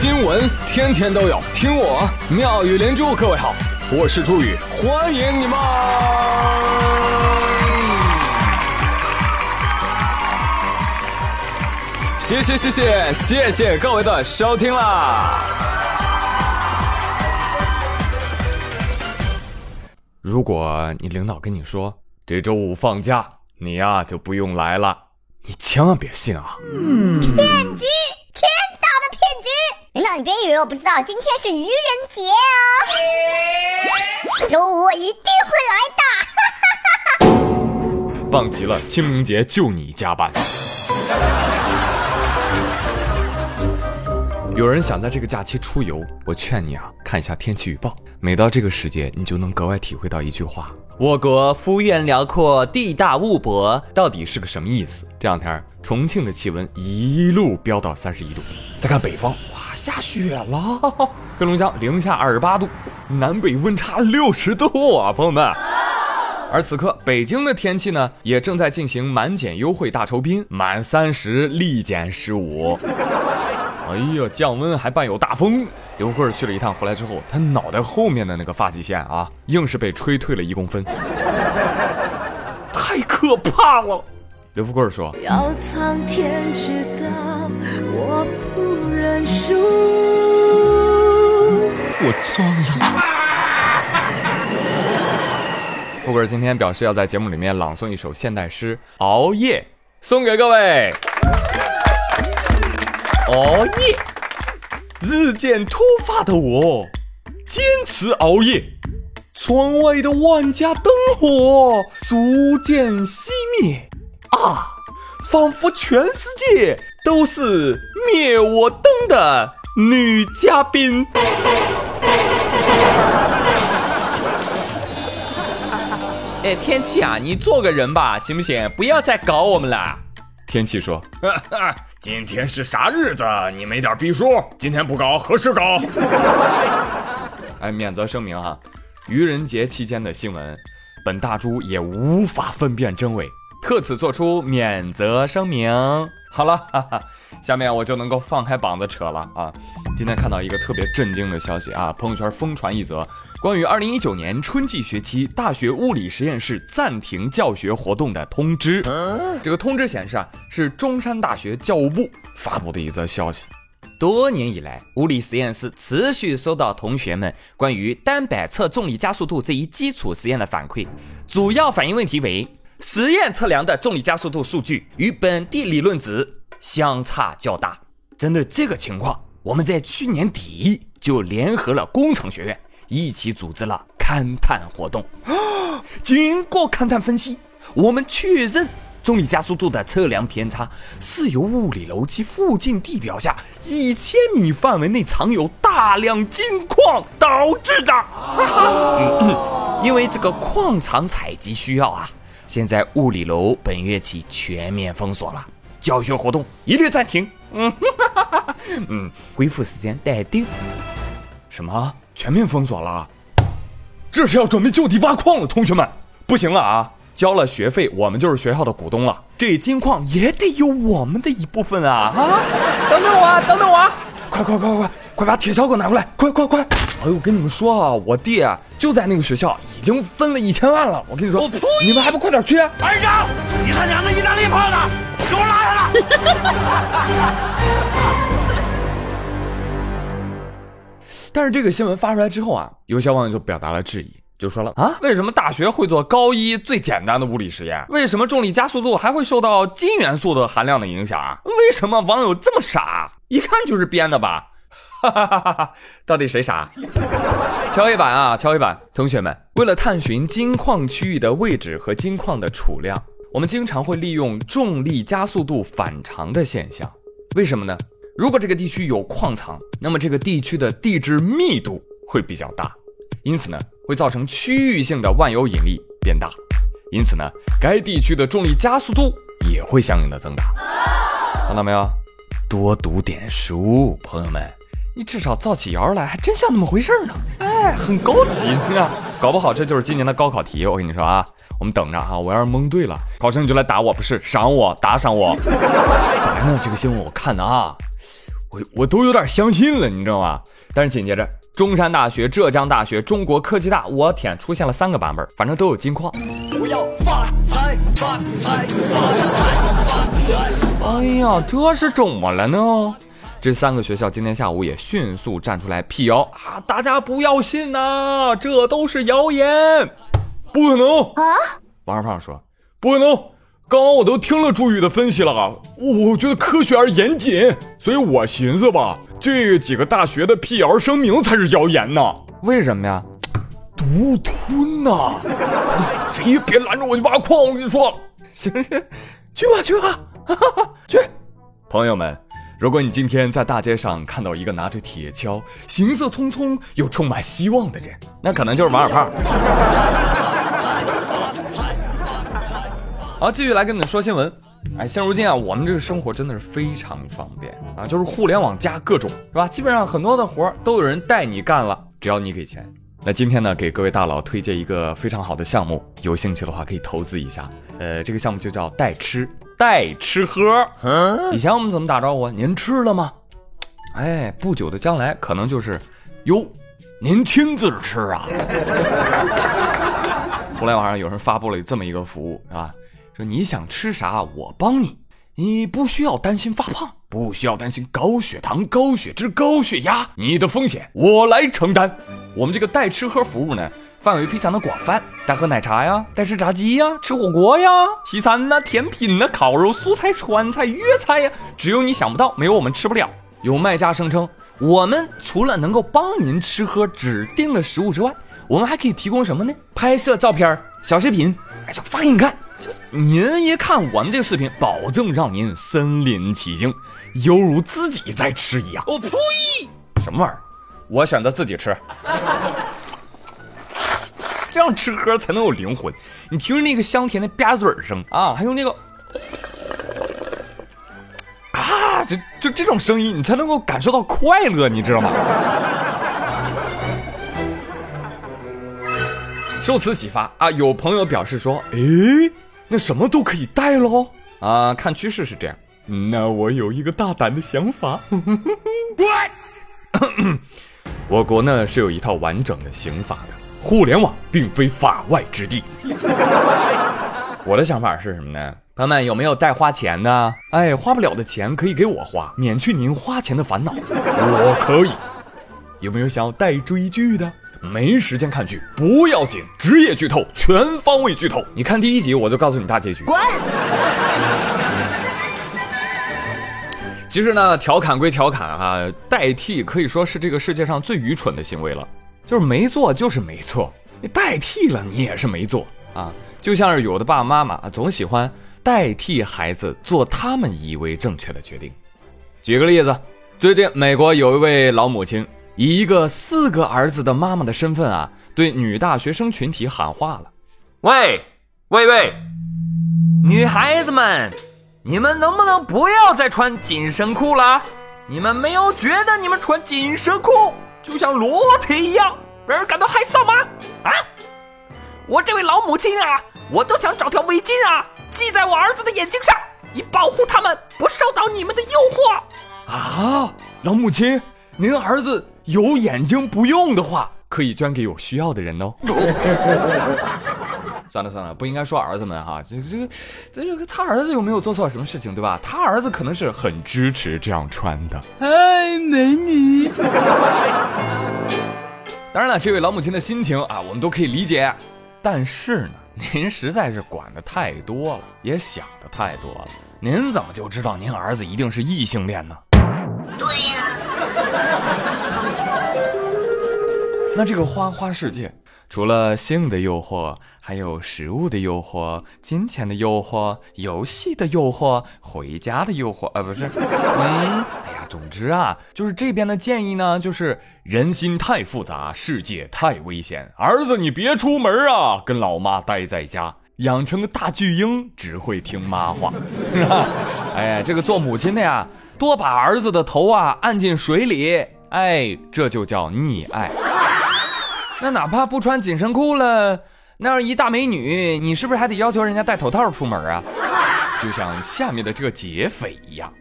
新闻天天都有，听我妙语连珠。各位好，我是朱宇，欢迎你们！谢谢谢谢谢谢各位的收听啦！如果你领导跟你说这周五放假，你呀就不用来了，你千万别信啊！骗局，天大的骗局！领导，你别以为我不知道，今天是愚人节啊！周五我一定会来的！棒极了，清明节就你加班。有人想在这个假期出游，我劝你啊，看一下天气预报。每到这个时节，你就能格外体会到一句话：我国幅员辽阔，地大物博，到底是个什么意思？这两天重庆的气温一路飙到三十一度，再看北方，哇，下雪了，黑龙江零下二十八度，南北温差六十度啊，朋友们。而此刻，北京的天气呢，也正在进行满减优惠大酬宾，满三十立减十五。哎呀，降温还伴有大风。刘富贵去了一趟，回来之后，他脑袋后面的那个发际线啊，硬是被吹退了一公分，太可怕了。刘富贵说：“要苍天知道，我不认输。”我装了。富贵今天表示要在节目里面朗诵一首现代诗《熬夜》，送给各位。熬夜，日渐突发的我坚持熬夜，窗外的万家灯火逐渐熄灭啊，仿佛全世界都是灭我灯的女嘉宾。哎，天气啊，你做个人吧，行不行？不要再搞我们了。天气说：“ 今天是啥日子？你没点逼数？今天不搞，何时搞？”哎，免责声明啊，愚人节期间的新闻，本大猪也无法分辨真伪，特此做出免责声明。好了，哈哈，下面我就能够放开膀子扯了啊！今天看到一个特别震惊的消息啊，朋友圈疯传一则。关于二零一九年春季学期大学物理实验室暂停教学活动的通知，这个通知显示啊，是中山大学教务部发布的一则消息。多年以来，物理实验室持续收到同学们关于单摆测重力加速度这一基础实验的反馈，主要反映问题为实验测量的重力加速度数据与本地理论值相差较大。针对这个情况，我们在去年底就联合了工程学院。一起组织了勘探活动，经过勘探分析，我们确认重力加速度的测量偏差是由物理楼及附近地表下一千米范围内藏有大量金矿导致的。因为这个矿场采集需要啊，现在物理楼本月起全面封锁了，教学活动一律暂停。嗯，嗯，恢复时间待定。什么？全面封锁了？这是要准备就地挖矿了，同学们，不行了啊！交了学费，我们就是学校的股东了，这金矿也得有我们的一部分啊！啊！等等我，啊，等等我，啊！快快快快快把铁锹给我拿过来！快快快！哎呦，我跟你们说啊，我弟啊就在那个学校，已经分了一千万了。我跟你说，你们还不快点去！二长，你他娘的意大利炮呢？给我拉下来！但是这个新闻发出来之后啊，有些网友就表达了质疑，就说了啊，为什么大学会做高一最简单的物理实验？为什么重力加速度还会受到金元素的含量的影响啊？为什么网友这么傻？一看就是编的吧？哈哈哈哈哈！到底谁傻？敲黑板啊，敲黑板！同学们，为了探寻金矿区域的位置和金矿的储量，我们经常会利用重力加速度反常的现象。为什么呢？如果这个地区有矿藏，那么这个地区的地质密度会比较大，因此呢，会造成区域性的万有引力变大，因此呢，该地区的重力加速度也会相应的增大。看到没有？多读点书，朋友们，你至少造起谣来还真像那么回事呢。哎，很高级，你看，搞不好这就是今年的高考题。我跟你说啊，我们等着啊，我要是蒙对了，考生你就来打我，不是赏我，打赏我。本来呢，这个新闻我看的啊。我我都有点相信了，你知道吗？但是紧接着，中山大学、浙江大学、中国科技大，我天，出现了三个版本，反正都有金矿。我要发财，发财，发财，发财！哎呀，这是怎么了呢？这三个学校今天下午也迅速站出来辟谣啊！大家不要信呐，这都是谣言，不可能啊！王二胖说不可能，刚刚我都听了朱宇的分析了，我觉得科学而严谨，所以我寻思吧，这几个大学的辟谣声明才是谣言呢。为什么呀？独吞呐！谁也别拦着我去挖矿，我跟你说，行行，去吧去吧，哈哈去，朋友们。如果你今天在大街上看到一个拿着铁锹、行色匆匆又充满希望的人，那可能就是王二胖。好，继续来跟你们说新闻。哎，现如今啊，我们这个生活真的是非常方便啊，就是互联网加各种，是吧？基本上很多的活都有人带你干了，只要你给钱。那今天呢，给各位大佬推荐一个非常好的项目，有兴趣的话可以投资一下。呃，这个项目就叫代吃。代吃喝，以前我们怎么打招呼？您吃了吗？哎，不久的将来可能就是，哟，您亲自吃啊！互联网上有人发布了这么一个服务，是吧？说你想吃啥，我帮你，你不需要担心发胖，不需要担心高血糖、高血脂、高血压，你的风险我来承担。我们这个代吃喝服务呢？范围非常的广泛，但喝奶茶呀，但吃炸鸡呀，吃火锅呀，西餐呐，甜品呐，烤肉、素菜、川菜、粤菜呀，只有你想不到，没有我们吃不了。有卖家声称，我们除了能够帮您吃喝指定的食物之外，我们还可以提供什么呢？拍摄照片、小视频，哎，就发给你看。就您一看我们这个视频，保证让您身临其境，犹如自己在吃一样。我呸！什么玩意儿？我选择自己吃。这样吃喝才能有灵魂。你听着那个香甜的吧嘴声啊，还有那个啊，就就这种声音，你才能够感受到快乐，你知道吗？受此启发啊，有朋友表示说：“哎，那什么都可以带喽啊！看趋势是这样，那我有一个大胆的想法。我国呢是有一套完整的刑法的。”互联网并非法外之地。我的想法是什么呢？朋友们有没有带花钱的？哎，花不了的钱可以给我花，免去您花钱的烦恼。我可以。有没有想要带追剧的？没时间看剧不要紧，职业剧透，全方位剧透。你看第一集，我就告诉你大结局。滚！其实呢，调侃归调侃啊，代替可以说是这个世界上最愚蠢的行为了。就是没做，就是没做。你代替了，你也是没做啊。就像是有的爸爸妈妈总喜欢代替孩子做他们以为正确的决定。举个例子，最近美国有一位老母亲以一个四个儿子的妈妈的身份啊，对女大学生群体喊话了：“喂，喂喂，女孩子们，你们能不能不要再穿紧身裤了？你们没有觉得你们穿紧身裤？”就像裸体一样，让人感到害臊吗？啊！我这位老母亲啊，我都想找条围巾啊，系在我儿子的眼睛上，以保护他们不受到你们的诱惑。啊，老母亲，您儿子有眼睛不用的话，可以捐给有需要的人哦。算了算了，不应该说儿子们哈，这这个这个他儿子又没有做错什么事情，对吧？他儿子可能是很支持这样穿的。嗨，美女。当然了，这位老母亲的心情啊，我们都可以理解。但是呢，您实在是管的太多了，也想的太多了。您怎么就知道您儿子一定是异性恋呢？那这个花花世界。除了性的诱惑，还有食物的诱惑、金钱的诱惑、游戏的诱惑、回家的诱惑啊，不是，嗯，哎呀，总之啊，就是这边的建议呢，就是人心太复杂，世界太危险，儿子你别出门啊，跟老妈待在家，养成个大巨婴，只会听妈话，是吧？哎，这个做母亲的呀，多把儿子的头啊按进水里，哎，这就叫溺爱。那哪怕不穿紧身裤了，那样一大美女，你是不是还得要求人家戴头套出门啊？就像下面的这个劫匪一样。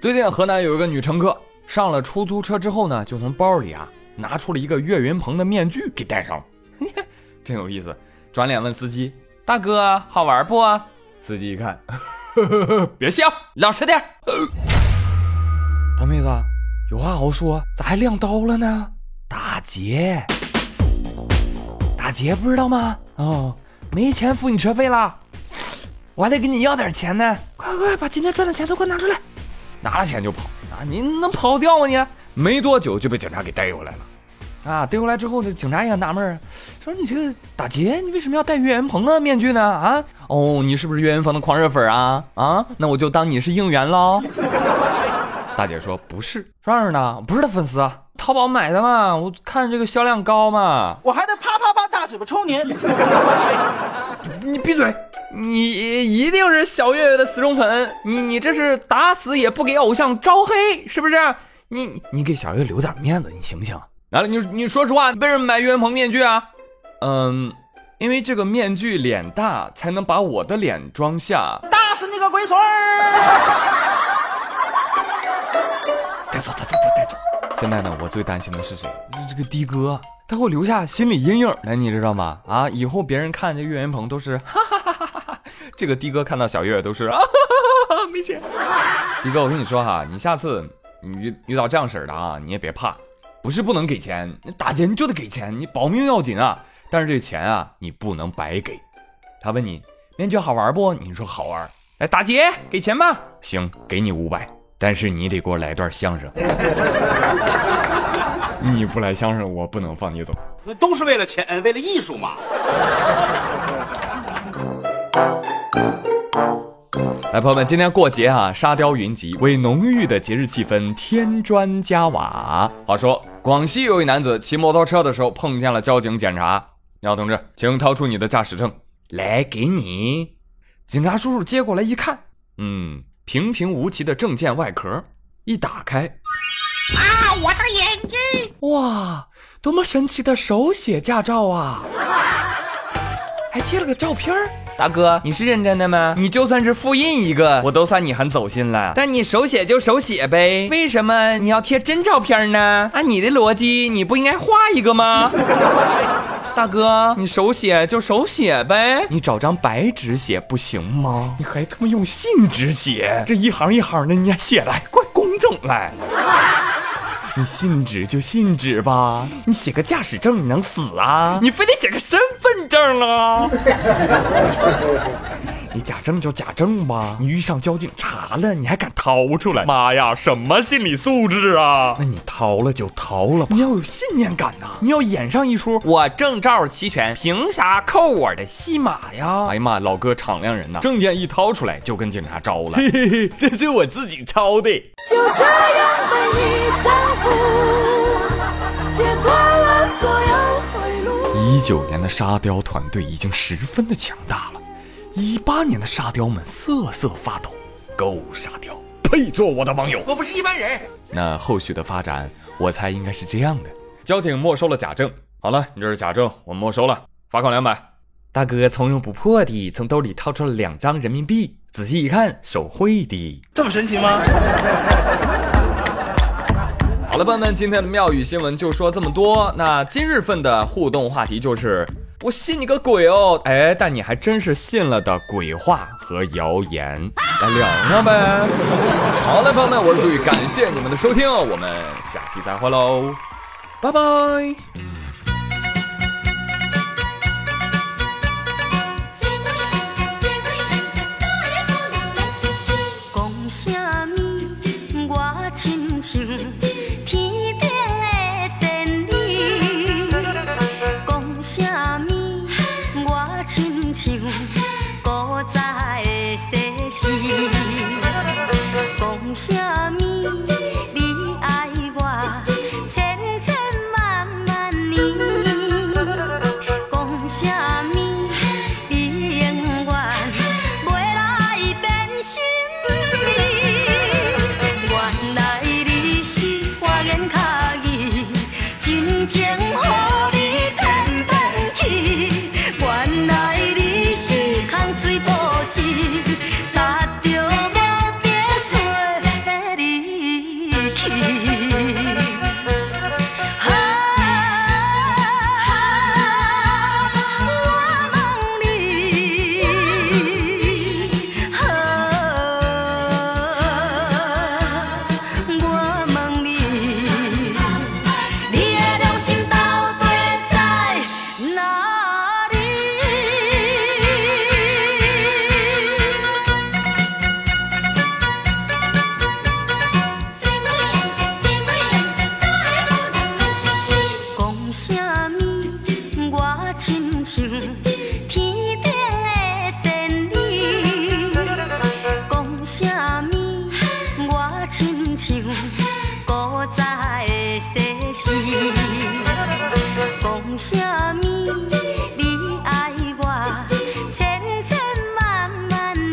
最近河南有一个女乘客上了出租车之后呢，就从包里啊拿出了一个岳云鹏的面具给戴上了，真有意思。转脸问司机：“大哥，好玩不？”司机一看，呵呵呵别笑，老实点。大妹子，有话好说，咋还亮刀了呢？打劫，打劫不知道吗？哦，没钱付你车费了，我还得给你要点钱呢。快快把今天赚的钱都给我拿出来！拿了钱就跑啊！你能跑掉吗？你没多久就被警察给逮回来了。啊，逮回来之后，呢警察也很纳闷说你这个打劫，你为什么要戴岳云鹏的面具呢？啊，哦，你是不是岳云鹏的狂热粉啊？啊，那我就当你是应援喽。大姐说不是，这样呢，不是他粉丝啊，淘宝买的嘛，我看这个销量高嘛，我还得啪啪啪大嘴巴抽您。你闭嘴，你一定是小岳岳的死忠粉，你你这是打死也不给偶像招黑，是不是？你你给小月留点面子，你行不行？来了，你你说实话，为什么买岳云鹏面具啊？嗯，因为这个面具脸大，才能把我的脸装下。打死你个龟孙儿！带 走，带走，带带走！现在呢，我最担心的是谁？是这个的哥，他会留下心理阴影的，你知道吗？啊，以后别人看这岳云鹏都是哈哈哈哈哈哈，这个的哥看到小岳岳都是啊哈哈哈哈没钱。的哥，我跟你说哈，你下次你遇遇到这样式儿的啊，你也别怕，不是不能给钱，你打劫你就得给钱，你保命要紧啊。但是这钱啊，你不能白给。他问你面具好玩不？你说好玩。来打劫，给钱吧。行，给你五百。但是你得给我来段相声，你不来相声，我不能放你走。那都是为了钱，为了艺术嘛。来，朋友们，今天过节啊，沙雕云集，为浓郁的节日气氛添砖加瓦。话说，广西有一男子骑摩托车的时候碰见了交警检查，你好，同志，请掏出你的驾驶证来，给你。警察叔叔接过来一看，嗯。平平无奇的证件外壳一打开，啊，我的眼睛！哇，多么神奇的手写驾照啊！还贴了个照片大哥，你是认真的吗？你就算是复印一个，我都算你很走心了。但你手写就手写呗，为什么你要贴真照片呢？按你的逻辑，你不应该画一个吗？大哥，你手写就手写呗，你找张白纸写不行吗？你还他妈用信纸写，这一行一行的，你还写来怪工整嘞。你信纸就信纸吧，你写个驾驶证你能死啊？你非得写个身份证啊？你假证就假证吧，你遇上交警查了，你还敢掏出来？妈呀，什么心理素质啊？那你掏了就掏了吧，你要有信念感呐，你要演上一出，我证照齐全，凭啥扣我的戏码呀？哎呀妈，老哥敞亮人呐，证件一掏出来就跟警察招了，嘿嘿嘿，这是我自己抄的。就这样被你征服，切断了所有。一九年的沙雕团队已经十分的强大了。一八年的沙雕们瑟瑟发抖，够沙雕配做我的网友。我不是一般人。那后续的发展，我猜应该是这样的：交警没收了假证，好了，你这是假证，我们没收了，罚款两百。大哥从容不迫地从兜里掏出了两张人民币，仔细一看，手绘的，这么神奇吗？好了，朋友们，今天的妙语新闻就说这么多。那今日份的互动话题就是。我信你个鬼哦！哎，但你还真是信了的鬼话和谣言，来聊聊呗。好嘞，朋友们，我是朱宇，感谢你们的收听，我们下期再会喽，拜拜。看。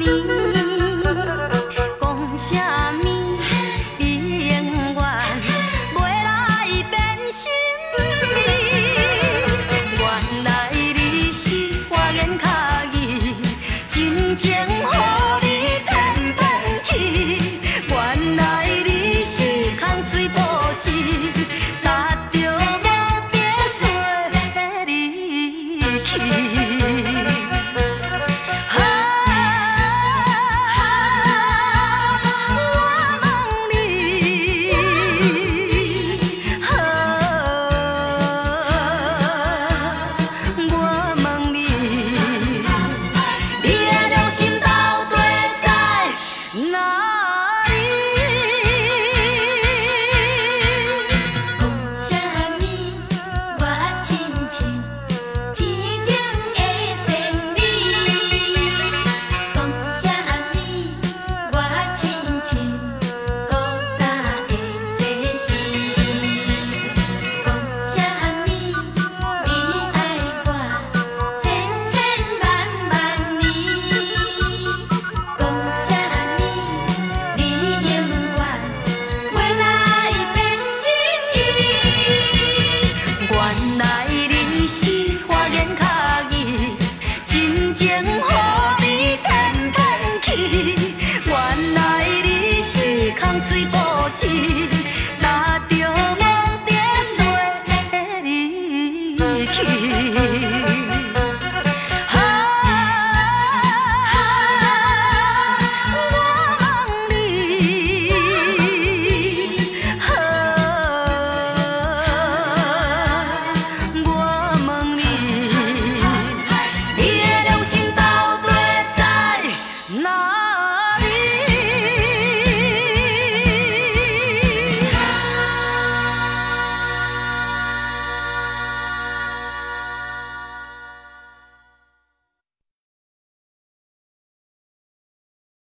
你。